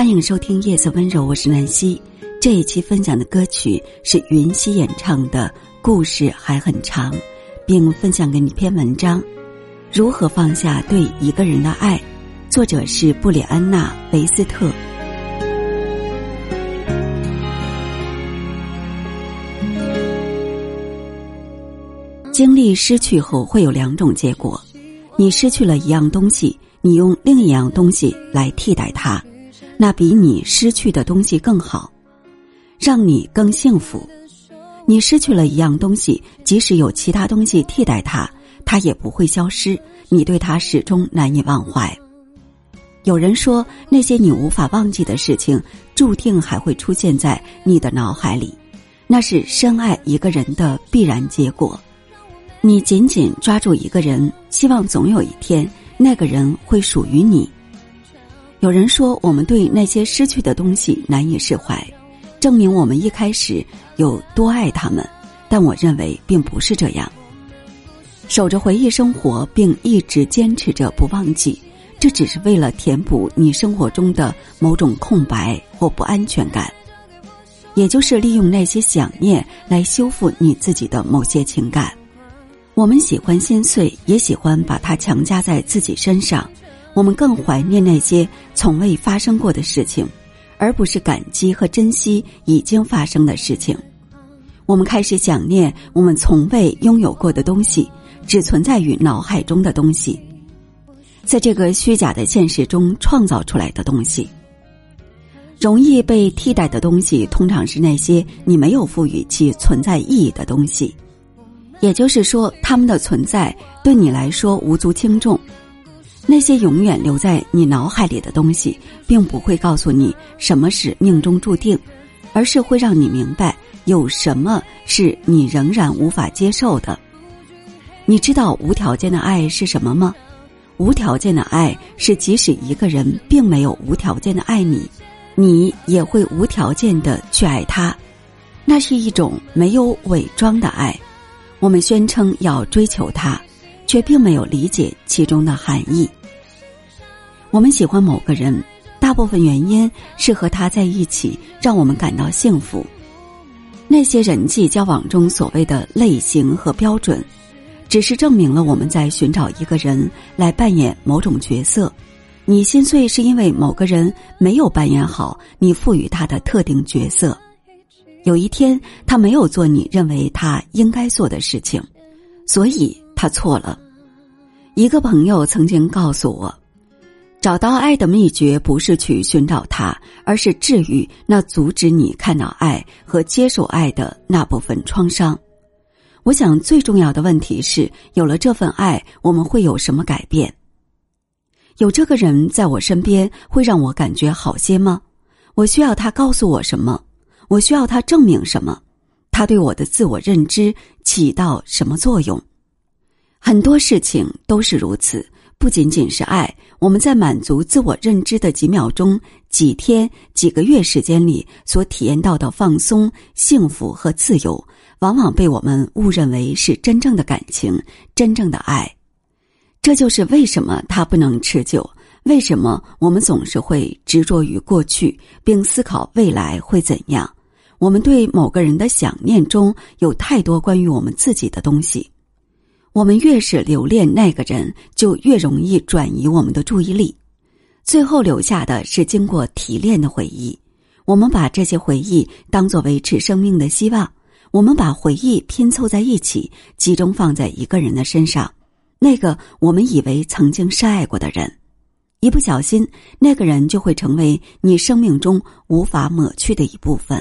欢迎收听《夜色温柔》，我是南希。这一期分享的歌曲是云溪演唱的《故事还很长》，并分享给你一篇文章：如何放下对一个人的爱。作者是布里安娜·维斯特。经历失去后会有两种结果：你失去了一样东西，你用另一样东西来替代它，那比你失去的东西更好，让你更幸福。你失去了一样东西，即使有其他东西替代它，它也不会消失，你对它始终难以忘怀。有人说，那些你无法忘记的事情，注定还会出现在你的脑海里，那是深爱一个人的必然结果。你紧紧抓住一个人，希望总有一天那个人会属于你。有人说，我们对那些失去的东西难以释怀，证明我们一开始有多爱他们。但我认为并不是这样。守着回忆生活，并一直坚持着不忘记，这只是为了填补你生活中的某种空白或不安全感，也就是利用那些想念来修复你自己的某些情感。我们喜欢心碎，也喜欢把它强加在自己身上。我们更怀念那些从未发生过的事情，而不是感激和珍惜已经发生的事情。我们开始想念我们从未拥有过的东西，只存在于脑海中的东西，在这个虚假的现实中创造出来的东西。容易被替代的东西，通常是那些你没有赋予其存在意义的东西。也就是说，他们的存在对你来说无足轻重。那些永远留在你脑海里的东西，并不会告诉你什么是命中注定，而是会让你明白有什么是你仍然无法接受的。你知道无条件的爱是什么吗？无条件的爱是即使一个人并没有无条件的爱你，你也会无条件的去爱他。那是一种没有伪装的爱。我们宣称要追求他，却并没有理解其中的含义。我们喜欢某个人，大部分原因是和他在一起让我们感到幸福。那些人际交往中所谓的类型和标准，只是证明了我们在寻找一个人来扮演某种角色。你心碎是因为某个人没有扮演好你赋予他的特定角色。有一天，他没有做你认为他应该做的事情，所以他错了。一个朋友曾经告诉我，找到爱的秘诀不是去寻找它，而是治愈那阻止你看到爱和接受爱的那部分创伤。我想，最重要的问题是，有了这份爱，我们会有什么改变？有这个人在我身边，会让我感觉好些吗？我需要他告诉我什么？我需要他证明什么？他对我的自我认知起到什么作用？很多事情都是如此，不仅仅是爱。我们在满足自我认知的几秒钟、几天、几个月时间里所体验到的放松、幸福和自由，往往被我们误认为是真正的感情、真正的爱。这就是为什么它不能持久。为什么我们总是会执着于过去，并思考未来会怎样？我们对某个人的想念中有太多关于我们自己的东西，我们越是留恋那个人，就越容易转移我们的注意力，最后留下的是经过提炼的回忆。我们把这些回忆当作维持生命的希望，我们把回忆拼凑在一起，集中放在一个人的身上，那个我们以为曾经深爱过的人，一不小心，那个人就会成为你生命中无法抹去的一部分。